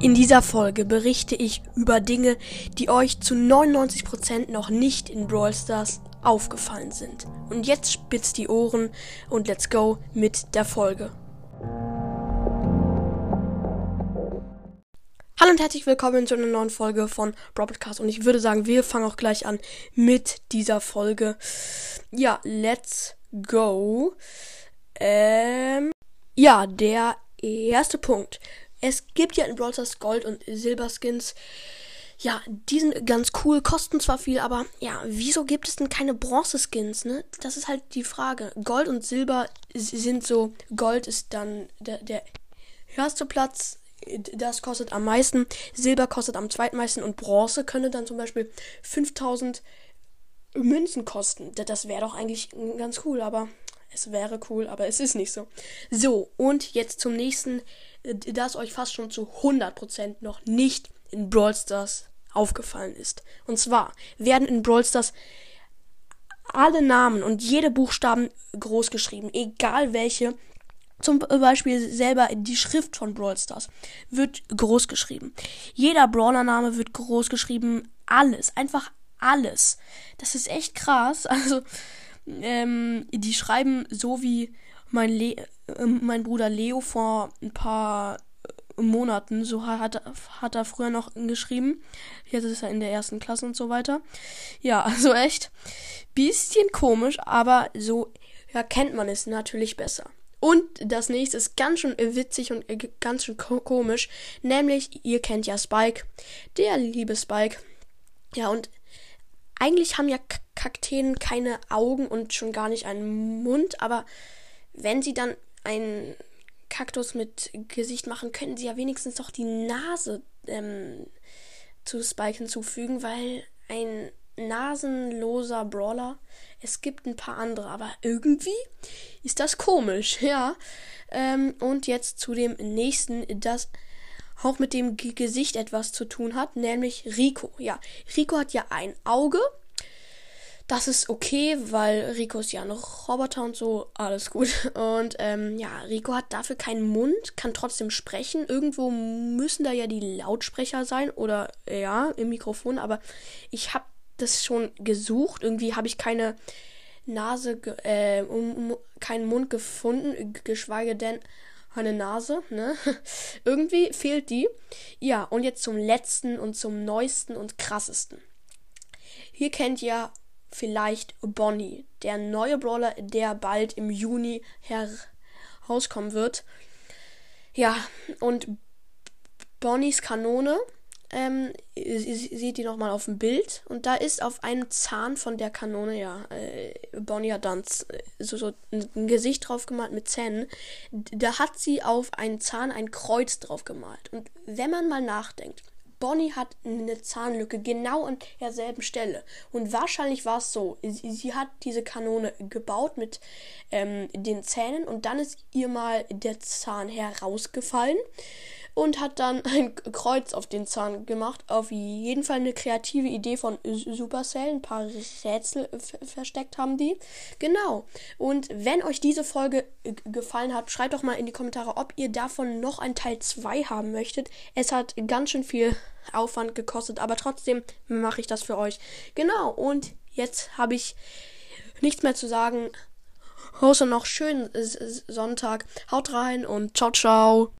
In dieser Folge berichte ich über Dinge, die euch zu 99% noch nicht in Brawl Stars aufgefallen sind. Und jetzt spitzt die Ohren und let's go mit der Folge. Hallo und herzlich willkommen zu einer neuen Folge von Broadcast und ich würde sagen, wir fangen auch gleich an mit dieser Folge. Ja, let's go. Ähm, ja, der erste Punkt. Es gibt ja in Brawl Stars Gold- und Silberskins. Ja, die sind ganz cool, kosten zwar viel, aber ja, wieso gibt es denn keine Bronze-Skins, ne? Das ist halt die Frage. Gold und Silber sind so, Gold ist dann der, der erste Platz, das kostet am meisten, Silber kostet am zweitmeisten und Bronze könnte dann zum Beispiel 5000 Münzen kosten. Das wäre doch eigentlich ganz cool, aber es wäre cool, aber es ist nicht so. So, und jetzt zum nächsten das euch fast schon zu 100% noch nicht in Brawl Stars aufgefallen ist. Und zwar werden in Brawl Stars alle Namen und jede Buchstaben groß geschrieben, egal welche. Zum Beispiel selber die Schrift von Brawl Stars wird groß geschrieben. Jeder Brawler-Name wird groß geschrieben. Alles, einfach alles. Das ist echt krass. Also, ähm, die schreiben so wie mein, Le äh, mein Bruder Leo vor ein paar äh, Monaten, so hat, hat er früher noch geschrieben. Jetzt ist er in der ersten Klasse und so weiter. Ja, also echt bisschen komisch, aber so ja, kennt man es natürlich besser. Und das nächste ist ganz schön witzig und ganz schön komisch, nämlich ihr kennt ja Spike, der liebe Spike. Ja, und eigentlich haben ja Kakteen keine Augen und schon gar nicht einen Mund, aber wenn sie dann einen Kaktus mit Gesicht machen, können sie ja wenigstens doch die Nase ähm, zu Spike hinzufügen, weil ein nasenloser Brawler, es gibt ein paar andere, aber irgendwie ist das komisch, ja. Ähm, und jetzt zu dem nächsten, das auch mit dem G Gesicht etwas zu tun hat, nämlich Rico. Ja, Rico hat ja ein Auge das ist okay, weil Rico ist ja ein Roboter und so, alles gut. Und ähm, ja, Rico hat dafür keinen Mund, kann trotzdem sprechen. Irgendwo müssen da ja die Lautsprecher sein oder ja, im Mikrofon, aber ich habe das schon gesucht. Irgendwie habe ich keine Nase, äh, um, um, keinen Mund gefunden, geschweige denn eine Nase, ne? Irgendwie fehlt die. Ja, und jetzt zum letzten und zum neuesten und krassesten. Hier kennt ihr vielleicht Bonnie, der neue Brawler, der bald im Juni herauskommen wird. Ja, und Bonnies Kanone, ähm, seht ihr nochmal auf dem Bild. Und da ist auf einem Zahn von der Kanone, ja, äh, Bonnie hat dann so, so ein Gesicht drauf gemalt mit Zähnen. Da hat sie auf einen Zahn ein Kreuz drauf gemalt. Und wenn man mal nachdenkt, Bonnie hat eine Zahnlücke genau an derselben Stelle. Und wahrscheinlich war es so, sie, hat diese Kanone gebaut mit ähm, den Zähnen und dann ist ihr mal der Zahn herausgefallen und hat dann ein Kreuz auf den Zahn gemacht. Auf jeden Fall eine kreative Idee von Supercell. Ein paar Rätsel versteckt haben die. Genau. Und wenn euch diese Folge gefallen hat, schreibt doch mal in die Kommentare, ob ihr davon noch ein Teil 2 haben möchtet. Es hat ganz schön viel Aufwand gekostet, aber trotzdem mache ich das für euch. Genau. Und jetzt habe ich nichts mehr zu sagen. Außer noch schönen Sonntag. Haut rein und ciao, ciao.